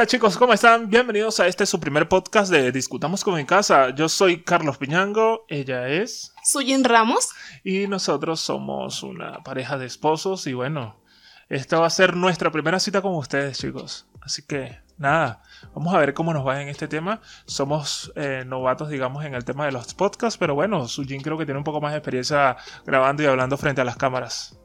Hola chicos, ¿cómo están? Bienvenidos a este su primer podcast de Discutamos como en casa. Yo soy Carlos Piñango, ella es... Suyin Ramos. Y nosotros somos una pareja de esposos y bueno, esta va a ser nuestra primera cita con ustedes chicos. Así que nada, vamos a ver cómo nos va en este tema. Somos eh, novatos, digamos, en el tema de los podcasts, pero bueno, Sujin creo que tiene un poco más de experiencia grabando y hablando frente a las cámaras.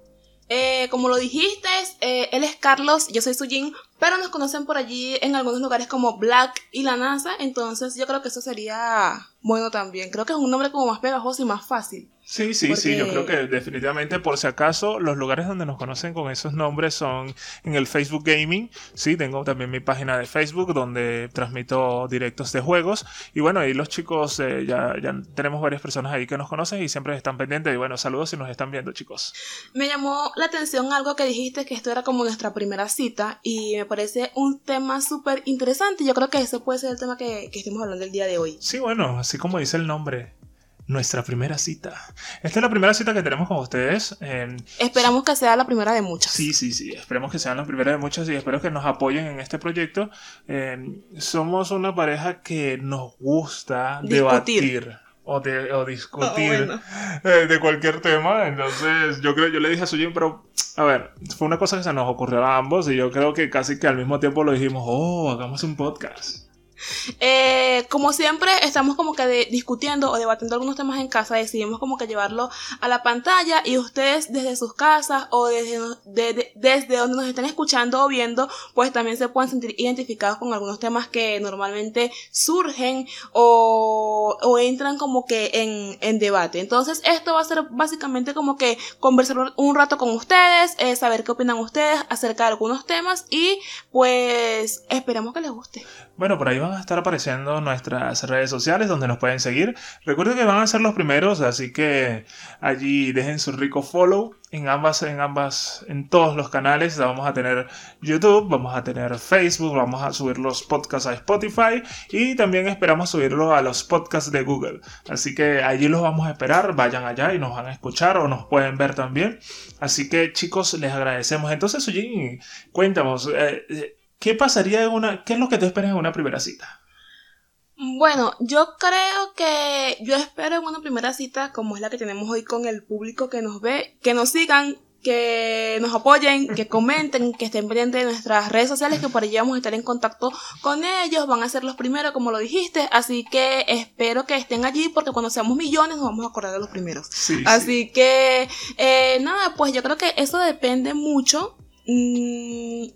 Eh, como lo dijiste, eh, él es Carlos, yo soy Sujin, pero nos conocen por allí en algunos lugares como Black y la NASA, entonces yo creo que eso sería bueno también. Creo que es un nombre como más pegajoso y más fácil. Sí, sí, sí, yo creo que definitivamente, por si acaso, los lugares donde nos conocen con esos nombres son en el Facebook Gaming. Sí, tengo también mi página de Facebook donde transmito directos de juegos. Y bueno, ahí los chicos, eh, ya, ya tenemos varias personas ahí que nos conocen y siempre están pendientes. Y bueno, saludos si nos están viendo, chicos. Me llamó la atención algo que dijiste, que esto era como nuestra primera cita y me parece un tema súper interesante. Yo creo que ese puede ser el tema que, que estemos hablando el día de hoy. Sí, bueno, así como dice el nombre, nuestra primera cita. Esta es la primera cita que tenemos con ustedes. Esperamos que sea la primera de muchas. Sí, sí, sí. Esperemos que sea la primera de muchas y espero que nos apoyen en este proyecto. somos una pareja que nos gusta debatir. O, de, discutir ah, eh, de cualquier tema. Entonces, yo creo, yo le dije a Sujin, pero a ver, fue una cosa que se nos ocurrió a ambos y yo creo que casi que al mismo tiempo lo dijimos, oh, hagamos un podcast. Eh, como siempre, estamos como que discutiendo o debatiendo algunos temas en casa, decidimos como que llevarlo a la pantalla y ustedes desde sus casas o desde, desde donde nos estén escuchando o viendo, pues también se pueden sentir identificados con algunos temas que normalmente surgen o, o entran como que en, en, debate. Entonces, esto va a ser básicamente como que conversar un rato con ustedes, eh, saber qué opinan ustedes acerca de algunos temas y pues esperemos que les guste. Bueno, por ahí van a estar apareciendo nuestras redes sociales donde nos pueden seguir. Recuerden que van a ser los primeros, así que allí dejen su rico follow en ambas, en ambas, en todos los canales. Vamos a tener YouTube, vamos a tener Facebook, vamos a subir los podcasts a Spotify y también esperamos subirlo a los podcasts de Google. Así que allí los vamos a esperar, vayan allá y nos van a escuchar o nos pueden ver también. Así que chicos, les agradecemos. Entonces, oye, cuéntanos. Eh, eh, ¿Qué pasaría en una... ¿Qué es lo que tú esperas en una primera cita? Bueno, yo creo que yo espero en una primera cita como es la que tenemos hoy con el público que nos ve, que nos sigan, que nos apoyen, que comenten, que estén pendientes de nuestras redes sociales, que por allí vamos a estar en contacto con ellos, van a ser los primeros, como lo dijiste, así que espero que estén allí, porque cuando seamos millones nos vamos a acordar de los primeros. así que, eh, nada, pues yo creo que eso depende mucho. Mmm,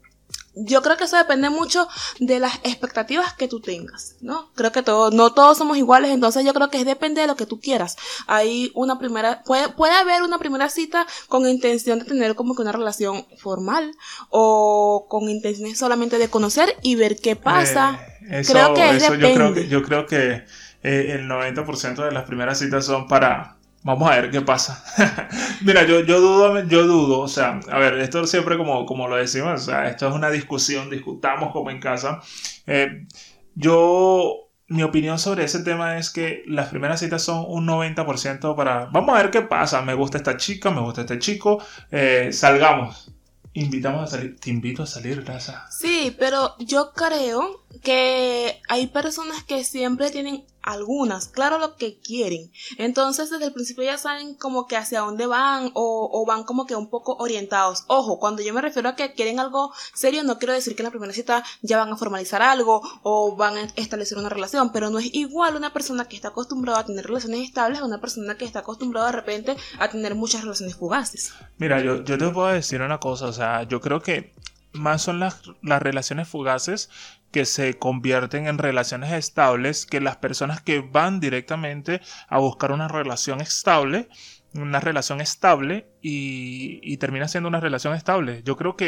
yo creo que eso depende mucho de las expectativas que tú tengas, ¿no? Creo que todo, no todos somos iguales, entonces yo creo que depende de lo que tú quieras. Hay una primera, puede, puede haber una primera cita con intención de tener como que una relación formal o con intenciones solamente de conocer y ver qué pasa. Eh, creo que eso yo creo que, yo creo que eh, el 90% de las primeras citas son para Vamos a ver qué pasa. Mira, yo, yo dudo, yo dudo, o sea, a ver, esto siempre como, como lo decimos, o sea, esto es una discusión, discutamos como en casa. Eh, yo, mi opinión sobre ese tema es que las primeras citas son un 90% para, vamos a ver qué pasa, me gusta esta chica, me gusta este chico, eh, salgamos. Invitamos a salir, te invito a salir, Raza. Sí, pero yo creo que hay personas que siempre tienen algunas, claro lo que quieren. Entonces desde el principio ya saben como que hacia dónde van o, van como que un poco orientados. Ojo, cuando yo me refiero a que quieren algo serio, no quiero decir que en la primera cita ya van a formalizar algo o van a establecer una relación, pero no es igual una persona que está acostumbrada a tener relaciones estables a una persona que está acostumbrada de repente a tener muchas relaciones fugaces. Mira, yo, yo te puedo decir una cosa, o sea, yo creo que más son las, las relaciones fugaces que se convierten en relaciones estables que las personas que van directamente a buscar una relación estable, una relación estable y, termina siendo una relación estable. Yo creo que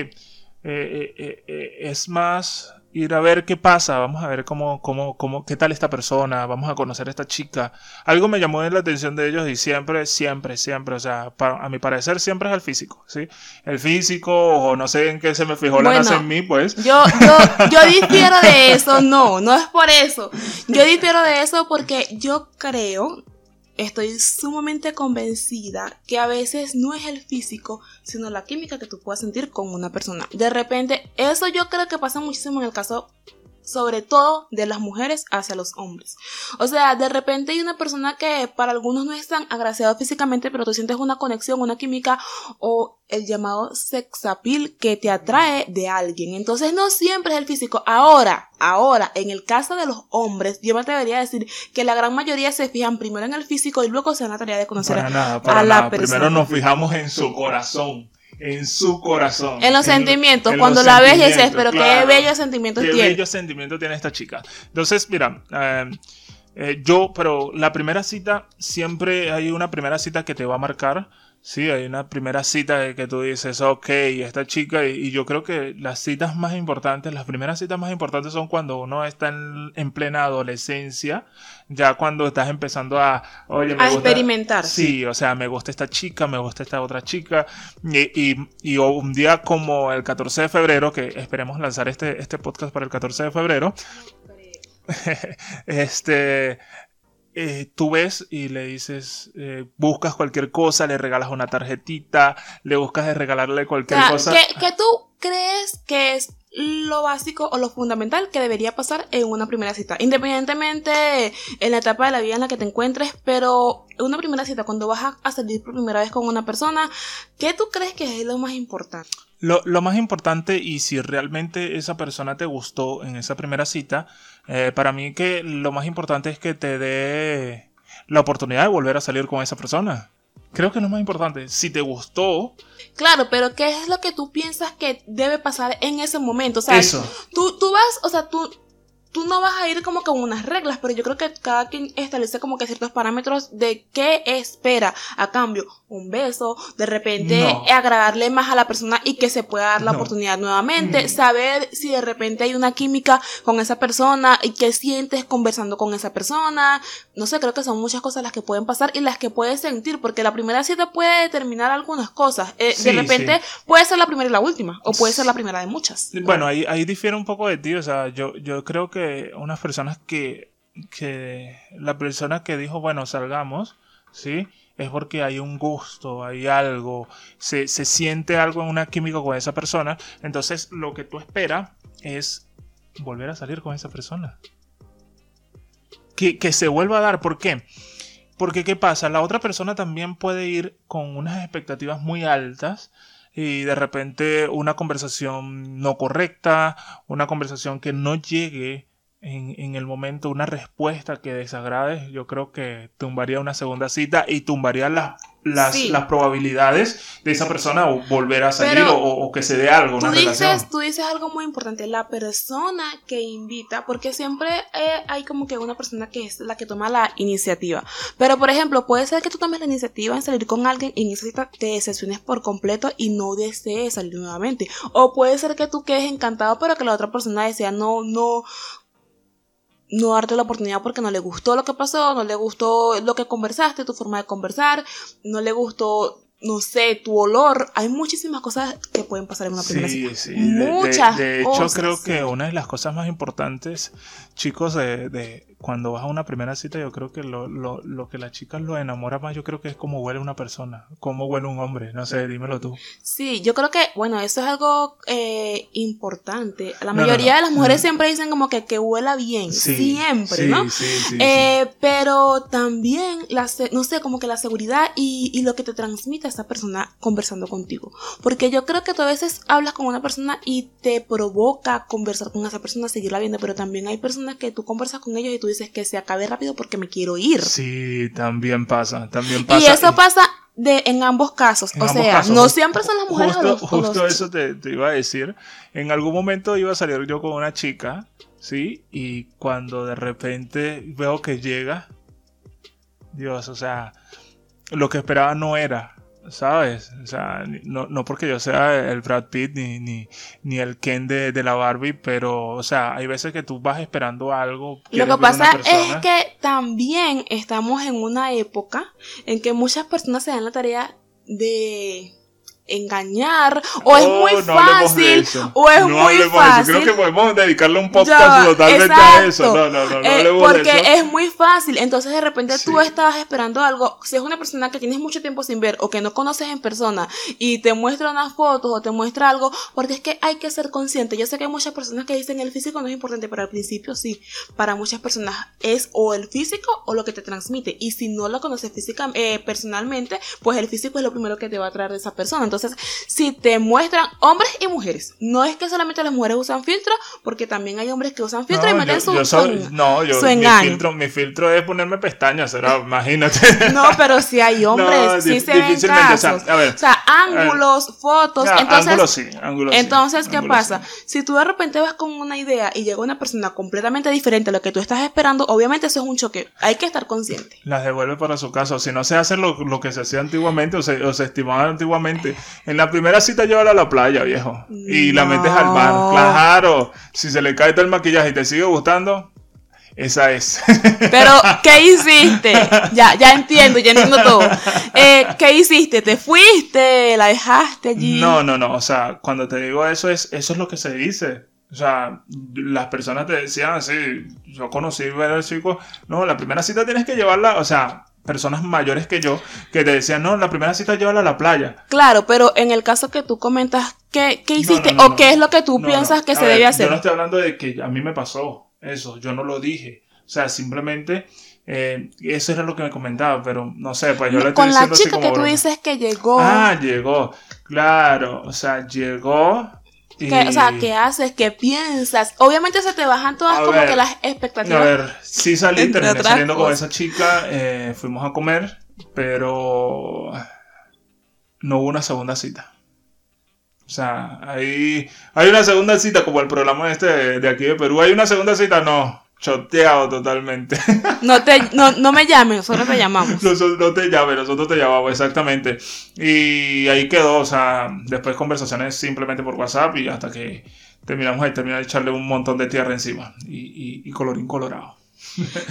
eh, eh, eh, es más ir a ver qué pasa, vamos a ver cómo, cómo, cómo, qué tal esta persona, vamos a conocer a esta chica. Algo me llamó la atención de ellos y siempre, siempre, siempre, o sea, a mi parecer siempre es el físico, ¿sí? El físico, o no sé en qué se me fijó la nace en mí, pues. Yo, yo, yo difiero de eso, no, no es por eso. Yo difiero de eso porque yo creo Estoy sumamente convencida que a veces no es el físico, sino la química que tú puedas sentir con una persona. De repente, eso yo creo que pasa muchísimo en el caso sobre todo de las mujeres hacia los hombres. O sea, de repente hay una persona que para algunos no es tan agraciado físicamente, pero tú sientes una conexión, una química o el llamado sex appeal que te atrae de alguien. Entonces no siempre es el físico. Ahora, ahora, en el caso de los hombres, yo me atrevería a decir que la gran mayoría se fijan primero en el físico y luego se dan la tarea de conocer a la persona. Primero nos fijamos en su corazón en su corazón. En los sentimientos, cuando la ves y dices, pero qué bellos sentimientos tiene. Qué bellos sentimientos tiene esta chica. Entonces, mira, eh, eh, yo, pero la primera cita, siempre hay una primera cita que te va a marcar Sí, hay una primera cita que tú dices, ok, esta chica, y, yo creo que las citas más importantes, las primeras citas más importantes son cuando uno está en, plena adolescencia, ya cuando estás empezando a, oye, a experimentar. Sí, o sea, me gusta esta chica, me gusta esta otra chica, y, y, un día como el 14 de febrero, que esperemos lanzar este, este podcast para el 14 de febrero, este eh, tú ves y le dices, eh, buscas cualquier cosa, le regalas una tarjetita, le buscas de regalarle cualquier cosa. ¿qué, tú crees que es lo básico o lo fundamental que debería pasar en una primera cita? Independientemente en la etapa de la vida en la que te encuentres, pero en una primera cita, cuando vas a salir por primera vez con una persona, ¿qué tú crees que es lo más importante? Lo, lo, más importante y si realmente esa persona te gustó en esa primera cita, eh, para mí que lo más importante es que te dé la oportunidad de volver a salir con esa persona. Creo que es lo más importante. Si te gustó. Claro, pero ¿qué es lo que tú piensas que debe pasar en ese momento? O sea, Eso. Tú, tú vas, o sea, tú, tú no vas a ir como con unas reglas, pero yo creo que cada quien establece como que ciertos parámetros de qué espera a cambio. Un beso, de repente agradarle más a la persona y que se pueda dar la oportunidad nuevamente, saber si de repente hay una química con esa persona y qué sientes conversando con esa persona. No sé, creo que son muchas cosas las que pueden pasar y las que puedes sentir, porque la primera cita puede determinar algunas cosas. Eh, de repente puede ser la primera y la última, o puede ser la primera de muchas. Bueno, ahí, ahí difiere un poco de ti, o sea, yo, yo creo que unas personas que, que la persona que dijo, bueno, salgamos, ¿sí? Es porque hay un gusto, hay algo, se, siente algo en una química con esa persona. Entonces, lo que tú esperas es volver a salir con esa persona. Que, que se vuelva a dar. ¿Por qué? Porque, ¿qué pasa? La otra persona también puede ir con unas expectativas muy altas y de repente una conversación no correcta, una conversación que no llegue en, en, el momento una respuesta que desagrade, yo creo que tumbaría una segunda cita y tumbaría las, las, las probabilidades de esa persona volver a salir o, que se dé algo, tú dices, Tú dices algo muy importante, la persona que invita, porque siempre eh, hay como que una persona que es la que toma la iniciativa. Pero, por ejemplo, puede ser que tú tomes la iniciativa en salir con alguien y en esa cita te decepciones por completo y no desees salir nuevamente. O puede ser que tú quedes encantado, pero que la otra persona desea no, no, no darte la oportunidad porque no le gustó lo que pasó, no le gustó lo que conversaste, tu forma de conversar, no le gustó no sé, tu olor. Hay muchísimas cosas que pueden pasar en una primera sí, cita. Sí, Muchas de, de, hecho, creo que una de las cosas más importantes, chicos, de, de, cuando vas a una primera cita, yo creo que lo, lo, lo, que las chicas lo enamora más, yo creo que es cómo huele una persona, cómo huele un hombre. No sé, dímelo tú. Sí, yo creo que, bueno, eso es algo eh, importante. La mayoría de las mujeres siempre dicen como que, que huela bien. siempre, ¿no? Eh, pero también, la, no sé, como que la seguridad y, y lo que te transmite esa persona conversando contigo. Porque yo creo que tú a veces hablas con una persona y te provoca conversar con esa persona, seguirla viendo, pero también hay personas que tú conversas con ellos y tú dices que se acabe rápido porque me quiero ir. Sí, también pasa, también pasa. Y eso pasa de, en ambos casos. o sea, no siempre son las mujeres justo, Justo eso te, te, iba a decir. En algún momento iba a salir yo con una chica, ¿sí? Y cuando de repente veo que llega, Dios, o sea, lo que esperaba no era. ¿Sabes? O sea, no, no, porque yo sea el Brad Pitt ni, ni, ni el Ken de, de, la Barbie, pero, o sea, hay veces que tú vas esperando algo. Lo que pasa es que también estamos en una época en que muchas personas se dan la tarea de engañar o es Oh, muy no fácil o es No muy fácil. Creo que podemos dedicarle un podcast totalmente a eso. exacto. No, no, no, no Eh, de porque eso. es muy fácil. Entonces, de repente tú Sí. estabas esperando algo. Si es una persona que tienes mucho tiempo sin ver o que no conoces en persona y te muestra unas fotos o te muestra algo, porque es que hay que ser consciente. Yo sé que hay muchas personas que dicen el físico no es importante, pero al principio sí. Para muchas personas es o el físico o lo que te transmite. Y si no lo conoces física, eh, personalmente, pues el físico es lo primero que te va a traer de esa persona. Entonces, si te muestran hombres y mujeres, no es que solamente las mujeres usan filtro, porque también hay hombres que usan filtro y meten yo- su, yo soy- su- no, yo, su mi engaño. filtro, mi filtro es ponerme pestañas, será, imagínate. No, pero si hay hombres, No, sí se ven difícilmente, o sea, casos. a ver, o sea, ángulos, fotos, Ya, entonces... ángulos sí, ángulos sí, Entonces, ¿qué ángulos pasa? sí. Si tú de repente vas con una idea y llega una persona completamente diferente a lo que tú estás esperando, obviamente eso es un choque. Hay que estar consciente. Las devuelve para su casa. Si no se hace lo, lo que se hacía antiguamente o se, o se estimaba antiguamente. En la primera cita llévala a la playa, viejo. Y la metes al mar. Claro. Si se le cae todo el maquillaje y te sigue gustando, esa es. Pero, ¿qué hiciste? Ya, ya entiendo, ya entiendo todo. Eh, ¿Qué hiciste? ¿Te fuiste? ¿La dejaste allí? No, no, no. O sea, cuando te digo eso, es, eso es lo que se dice. O sea, las personas te decían así. Yo conocí ver al chico. No, la primera cita tienes que llevarla. O sea, personas mayores que yo que te decían, no, la primera cita llévala a la playa. Claro, pero en el caso que tú comentas, ¿qué, qué hiciste? no, no, ¿O qué es lo que tú piensas que A se ver, debe Yo hacer? no estoy hablando de que a mí me pasó eso. Yo no lo dije. O sea, simplemente. eh, eso era lo que me comentaba, pero no sé, pues yo le estoy Con la así chica como que tú broma. dices que llegó. Ah, llegó. Claro, o sea, llegó. Y... ¿Qué, o sea, ¿qué haces? ¿Qué piensas? Obviamente se te bajan todas A como ver, que las A expectativas. ver, sí salí, terminé saliendo con esa chica, eh, fuimos a comer, pero no hubo una segunda cita. O sea, hay, hay una segunda cita, como el programa este de, de aquí de Perú, hay una segunda cita, no, choteado totalmente. No, te, no, no me llames, nosotros te llamamos. Nosotros no te llames, nosotros te llamamos, exactamente. Y ahí quedó, o sea, después conversaciones simplemente por WhatsApp y hasta que terminamos ahí, terminé de echarle un montón de tierra encima y, y, y colorín colorado.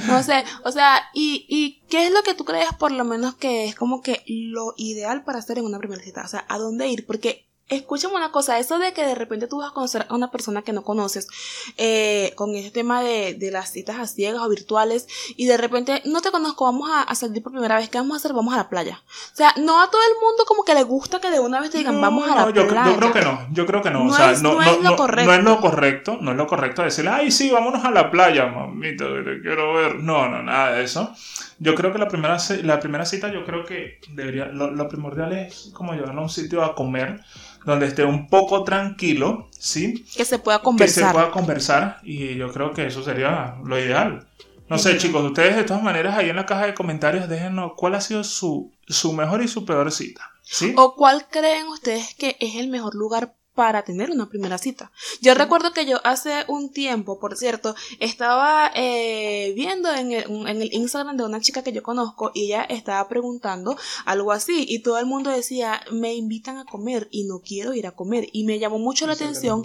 No sé, o sea, ¿y, ¿y qué es lo que tú crees por lo menos que es como que lo ideal para hacer en una primera cita? O sea, ¿a dónde ir? Porque escúchame una cosa, eso de que de repente tú vas a conocer a una persona que no conoces, eh, con ese tema de, de las citas a ciegas o virtuales, y de repente no te conozco, vamos a, a salir por primera vez, ¿qué vamos a hacer? Vamos a la playa. O sea, no a todo el mundo como que le gusta que de una vez te digan, No, vamos a la no, yo, playa. yo creo que no, yo creo que no. No o sea, es- no, es lo correcto. no es lo correcto, no es lo correcto decirle, ay, sí, vámonos a la playa, mamita, te quiero ver. No, no, nada de eso. Yo creo que la primera, la primera cita, yo creo que debería, lo, lo primordial es como llevarlo a un sitio a comer donde esté un poco tranquilo, ¿sí? Que se pueda Que se conversar. pueda conversar y yo creo que eso sería lo ideal. No sé, chicos, ustedes de todas maneras ahí en la caja de comentarios déjenos cuál ha sido su, su mejor y su peor cita, ¿sí? ¿O cuál creen ustedes que es el mejor lugar para tener una primera cita? Yo recuerdo que yo hace un tiempo, por cierto, estaba eh, viendo en el, en el Instagram de una chica que yo conozco y ella estaba preguntando algo así y todo el mundo decía, me invitan a comer y no quiero ir a comer y me llamó mucho la atención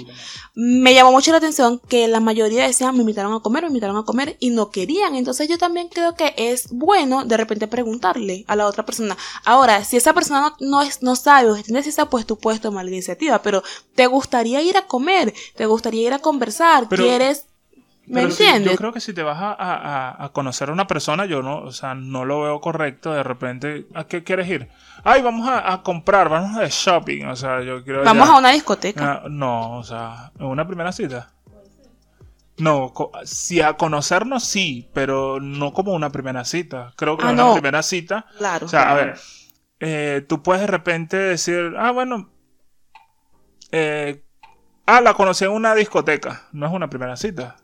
me llamó mucho la atención que la mayoría decían me invitaron a comer, me invitaron a comer y no querían. Entonces yo también creo que es bueno de repente preguntarle a la otra persona. Ahora, si esa persona no, no, es, no sabe o tiene esa pues tú puedes tomar la iniciativa, pero ¿te gustaría ir a comer? ¿Te gustaría ir a conversar? Pero- ¿Quieres? ¿Me entiendes? yo creo que si te vas a, a- conocer a una persona, yo no, o sea, no lo veo correcto. De repente, ¿a qué quieres ir? Ay, vamos a, a comprar, vamos de shopping. O sea, yo quiero. Vamos ya- a una discoteca. Ah, no, o sea, una primera cita. No, si a conocernos sí, pero no como una primera cita. Creo que Ah, una no. primera cita. Claro. O sea, a ver, eh, tú puedes de repente decir, ah, bueno, eh, ah, la conocí en una discoteca. No es una primera cita.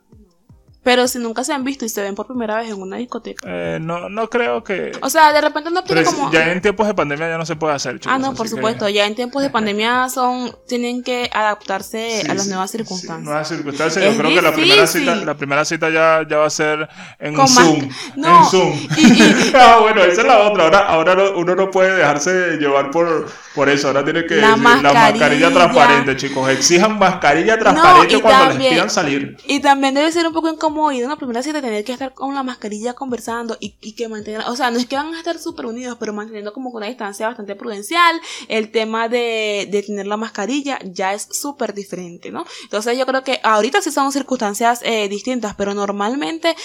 Pero si nunca se han visto y se ven por primera vez en una discoteca. Eh, no, no creo que. O sea, de repente no es- como... ya en tiempos de pandemia ya no se puede hacer. chicos, Ah, no, por que- supuesto. Ya en tiempos de pandemia son tienen que adaptarse Sí, a las sí, nuevas sí, circunstancias. nuevas circunstancias. Es Yo creo que la primera difícil. cita, la primera cita ya, ya va a ser en Con Zoom. mas- no, En Zoom. y- y- ah, bueno, esa es la otra. Ahora, ahora no- uno no puede dejarse llevar por, por eso. Ahora tiene que La decir, la mascarilla mascarilla. transparente, chicos. Exijan mascarilla transparente y cuando les también- pidan salir. Y también debe ser un poco incómodo incómodo a una primera cita y tener que estar con la mascarilla conversando y, y que mantener, o sea, no es que van a estar súper unidos, pero manteniendo como una distancia bastante prudencial. El tema de, de tener la mascarilla ya es súper diferente, ¿no? Entonces yo creo que ahorita sí son circunstancias eh, distintas, pero normalmente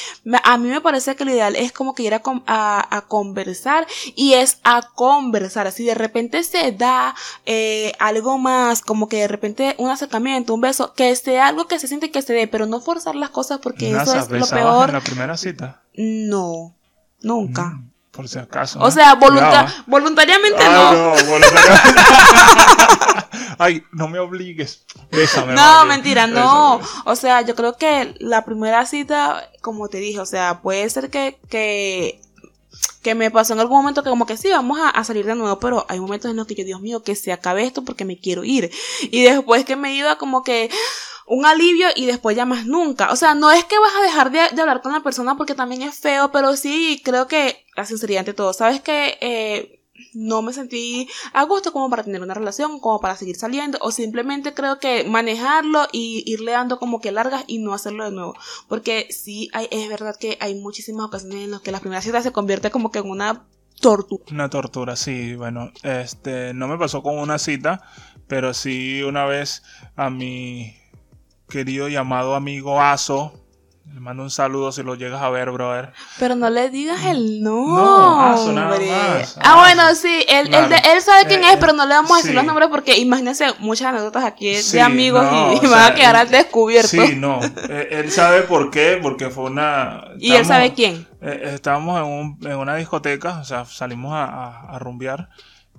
a mí me parece que lo ideal es como que ir a, a, a conversar y es a conversar. Así de repente se da eh, algo más, como que de repente un acercamiento, un beso, que sea algo que se siente que se dé, pero no forzar las cosas porque eso es lo peor. en la primera cita? No, nunca. Mm, por si acaso. O sea, voluntariamente no. no voluntariamente. Ay, no me obligues. no, mentira, no. O sea, yo creo que la primera cita, como te dije, o sea, puede ser que, que que me pasó en algún momento que como que sí, vamos a, salir de nuevo, pero hay momentos en los que yo, Dios mío, que se acabe esto porque me quiero ir. Y después que me iba como que un alivio y después ya más nunca. O sea, no es que vas a dejar de, hablar con la persona porque también es feo, pero sí creo que la sinceridad ante todo. Sabes que eh, no me sentí a gusto como para tener una relación, como para seguir saliendo, o simplemente creo que manejarlo y irle dando como que largas y no hacerlo de nuevo. Porque sí, hay, es verdad que hay muchísimas ocasiones en las que la primera cita se convierte como que en una tortura. Una tortura, sí, bueno, este, no me pasó con una cita, pero sí una vez a mi querido llamado amigo Aso, le mando un saludo si lo llegas a ver, brother. Pero no le digas el nombre. No, ah, nada más. Ah, bueno, sí, él, él, sabe quién es, eh, pero no le vamos a decir los nombres porque imagínense muchas anécdotas aquí de amigos y, van a quedar al descubierto. Sí, no. Eh, él sabe por qué, porque fue una. ¿Y él sabe quién? Eh, estábamos en, un, en, una discoteca, o sea, salimos a, a, rumbear.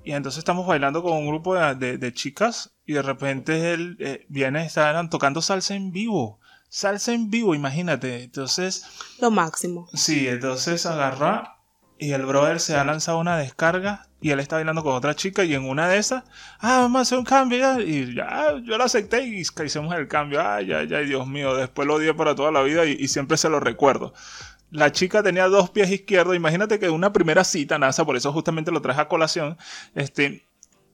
Y entonces estamos bailando con un grupo de, de, chicas y de repente él viene, estaban tocando salsa en vivo salsa en vivo, imagínate. Entonces. Lo máximo. Sí, entonces agarra y el brother se ha lanzado una descarga y él está bailando con otra chica y en una de esas, ah, vamos a hacer un cambio y ya, yo lo acepté y hicimos el cambio, ay, ay, ay, Dios mío, después lo odié para toda la vida y, siempre se lo recuerdo. La chica tenía dos pies izquierdos, imagínate que una primera cita, NASA, por eso justamente lo traje a colación, este,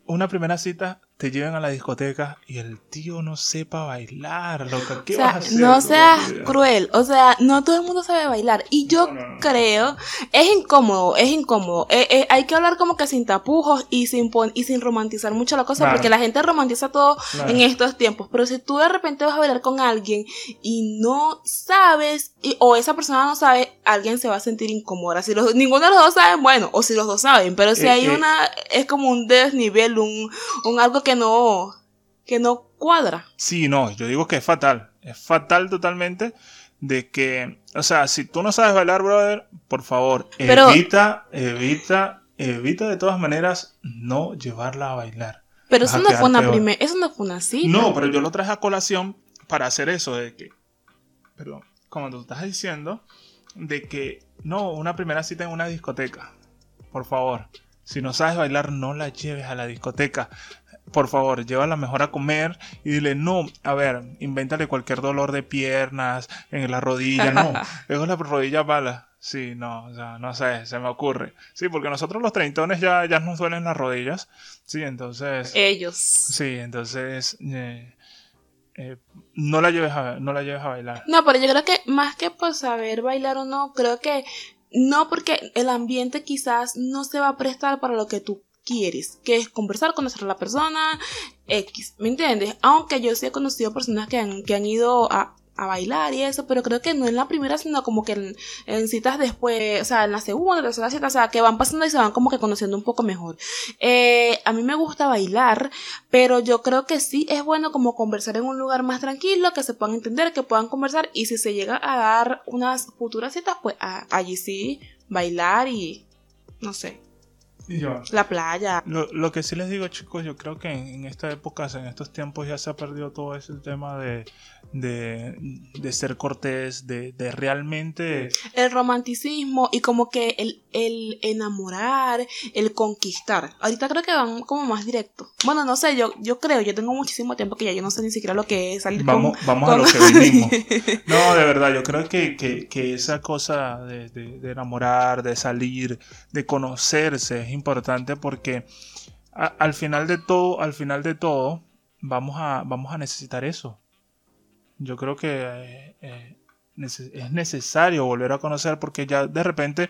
una primera cita te llevan a la discoteca y el tío no sepa bailar, loca. ¿Qué vas a hacer? No seas cruel. O sea, no todo el mundo sabe bailar. Y yo creo, es incómodo, es incómodo. Eh, eh, hay que hablar como que sin tapujos y sin, y sin romantizar mucho la cosa, porque la gente romantiza todo en estos tiempos. Pero si tú de repente vas a bailar con alguien y no sabes, o esa persona no sabe, alguien se va a sentir incómoda. Si los, ninguno de los dos saben, bueno, o si los dos saben, pero si eh, hay una, es como un desnivel, un, un algo que no, que no cuadra. Sí, no, yo digo que es fatal. Es fatal totalmente de que, o sea, si tú no sabes bailar, brother, por favor, evita, evita, evita de todas maneras no llevarla a bailar. Pero eso no fue una primera, eso no fue una cita. No, pero yo lo traje a colación para hacer eso de que, perdón, como tú estás diciendo, de que no, una primera cita en una discoteca. Por favor, si no sabes bailar, no la lleves a la discoteca por favor, llévala mejor a comer y dile, no, a ver, invéntale cualquier dolor de piernas, en la rodilla, no, es la rodilla bala. Sí, no, o sea, no sé, se me ocurre. Sí, porque nosotros los treintones ya, ya nos duelen las rodillas. Sí, entonces. Ellos. Sí, entonces. Eh, eh, no la lleves a no la lleves a bailar. No, pero yo creo que más que por saber bailar o no, creo que no porque el ambiente quizás no se va a prestar para lo que tú quieres, que es conversar, conocer a la persona, X, ¿me entiendes? Aunque yo sí he conocido personas que han, que han ido a, a bailar y eso, pero creo que no en la primera, sino como que en, citas después, o sea, en la segunda, la tercera cita, o sea, que van pasando y se van como que conociendo un poco mejor. Eh, a mí me gusta bailar, pero yo creo que sí es bueno como conversar en un lugar más tranquilo, que se puedan entender, que puedan conversar y si se llega a dar unas futuras citas, pues allí sí bailar y no sé, la playa. Lo, que sí les digo, chicos, yo creo que en, esta época, en estos tiempos, ya se ha perdido todo ese tema de, de, ser cortés, de, realmente. El romanticismo y como que el, el enamorar, el conquistar. Ahorita creo que van como más directo. Bueno, no sé, yo, yo creo, yo tengo muchísimo tiempo que ya yo no sé ni siquiera lo que es salir Vamos, vamos a lo que venimos. No, de verdad, yo creo que, que, esa cosa de, de, enamorar, de salir, de conocerse, importante porque al final de todo, al final de todo, vamos a, vamos a necesitar eso. Yo creo que eh, eh, es necesario volver a conocer porque ya de repente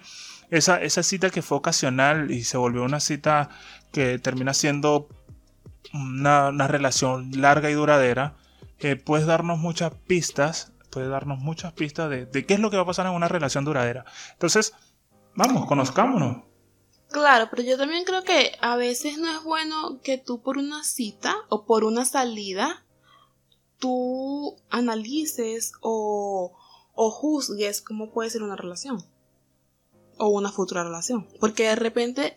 esa, esa cita que fue ocasional y se volvió una cita que termina siendo una, relación larga y duradera, eh, puedes darnos muchas pistas, puede darnos muchas pistas de, de, qué es lo que va a pasar en una relación duradera. Entonces, vamos, conozcámonos. Claro, pero yo también creo que a veces no es bueno que tú por una cita o por una salida, tú analices o, o juzgues cómo puede ser una relación o una futura relación. Porque de repente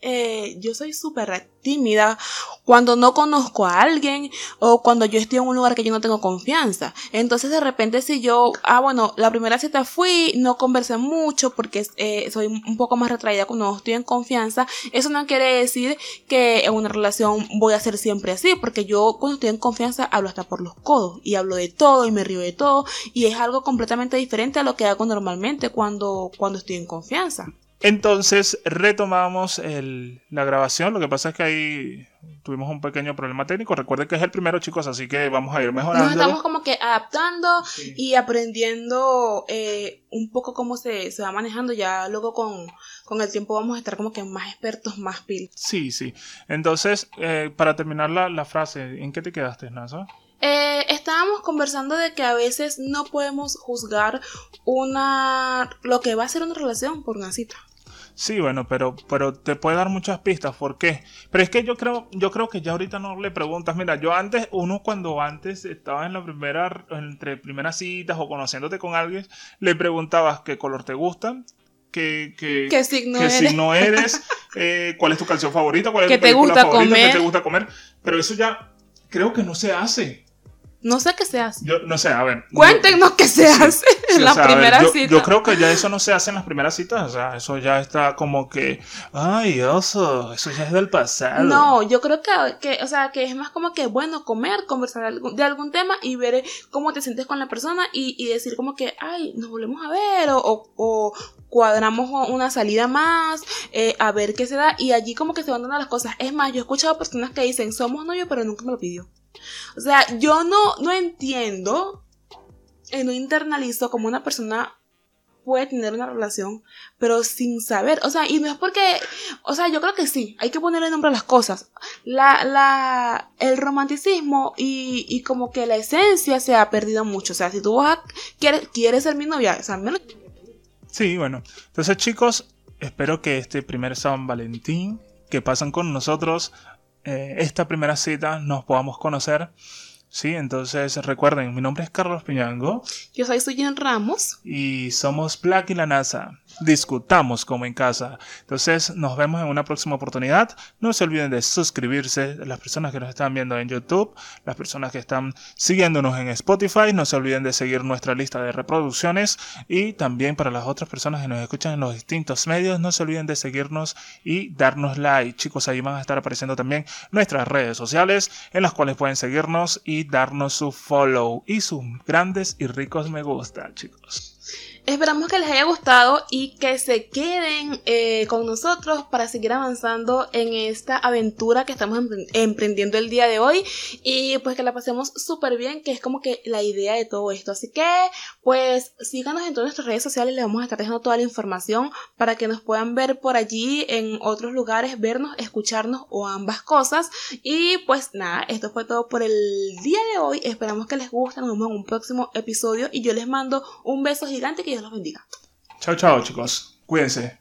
eh, yo soy súper tímida cuando no conozco a alguien o cuando yo estoy en un lugar que yo no tengo confianza. Entonces de repente si yo, ah bueno, la primera cita fui, no conversé mucho porque eh, soy un poco más retraída cuando estoy en confianza, eso no quiere decir que en una relación voy a ser siempre así, porque yo cuando estoy en confianza hablo hasta por los codos y hablo de todo y me río de todo y es algo completamente diferente a lo que hago normalmente cuando, cuando estoy en confianza. Entonces retomamos la grabación. Lo que pasa es que ahí tuvimos un pequeño problema técnico. Recuerden que es el primero, chicos, así que vamos a ir mejorando. Nos estamos como que adaptando y aprendiendo eh, un poco cómo se, va manejando. Ya luego con, el tiempo vamos a estar como que más expertos, más pil. Sí, sí. Entonces, eh, para terminar la, frase, ¿en qué te quedaste, Nasa? Eh, estábamos conversando de que a veces no podemos juzgar una lo que va a ser una relación por una cita. Sí, bueno, pero, pero te puede dar muchas pistas. ¿Por qué? Pero es que yo creo, yo creo que ya ahorita no le preguntas. Mira, yo antes, uno cuando antes estaba en la primera, entre primeras citas o conociéndote con alguien, le preguntabas qué color te gusta, qué, qué, signo eres, eh, cuál es tu canción favorita, cuál es tu película te gusta favorita, comer? qué te gusta comer. Pero eso ya creo que no se hace. No sé qué se hace. Yo no sé, a ver. Cuéntenos qué se hace en las primeras citas. Yo creo que ya eso no se hace en las primeras citas. O sea, eso ya está como que. Ay, oso, eso ya es del pasado. No, yo creo que, que, o sea, que es más como que, bueno, comer, conversar de algún, tema y ver cómo te sientes con la persona y, y decir como que, ay, nos volvemos a ver o, o, cuadramos una salida más, eh, a ver qué se da y allí como que se van dando las cosas. Es más, yo he escuchado personas que dicen, somos novios, pero nunca me lo pidió. O sea, yo no, no entiendo, y no internalizo como una persona puede tener una relación, pero sin saber, o sea, y no es porque, o sea, yo creo que sí, hay que ponerle nombre a las cosas. La, la, el romanticismo y, y como que la esencia se ha perdido mucho, o sea, si tú vas a, quieres, quieres ser mi novia, o sea, menos... Sí, bueno, entonces chicos, espero que este primer San Valentín que pasan con nosotros eh, esta primera cita nos podamos conocer. Sí, entonces recuerden, mi nombre es Carlos Piñango. Yo soy Suyen Ramos. Y somos Black y la NASA discutamos como en casa. Entonces nos vemos en una próxima oportunidad. No se olviden de suscribirse, las personas que nos están viendo en YouTube, las personas que están siguiéndonos en Spotify, no se olviden de seguir nuestra lista de reproducciones y también para las otras personas que nos escuchan en los distintos medios, no se olviden de seguirnos y darnos like. Chicos, ahí van a estar apareciendo también nuestras redes sociales en las cuales pueden seguirnos y darnos su follow y sus grandes y ricos me gusta, chicos. Esperamos que les haya gustado y que se queden eh, con nosotros para seguir avanzando en esta aventura que estamos emprendiendo el día de hoy y pues que la pasemos súper bien, que es como que la idea de todo esto. Así que pues síganos en todas nuestras redes sociales, les vamos a estar dejando toda la información para que nos puedan ver por allí en otros lugares, vernos, escucharnos o ambas cosas. Y pues nada, esto fue todo por el día de hoy. Esperamos que les guste, nos vemos en un próximo episodio y yo les mando un beso que los bendiga. Chao, chao, chicos. Cuídense.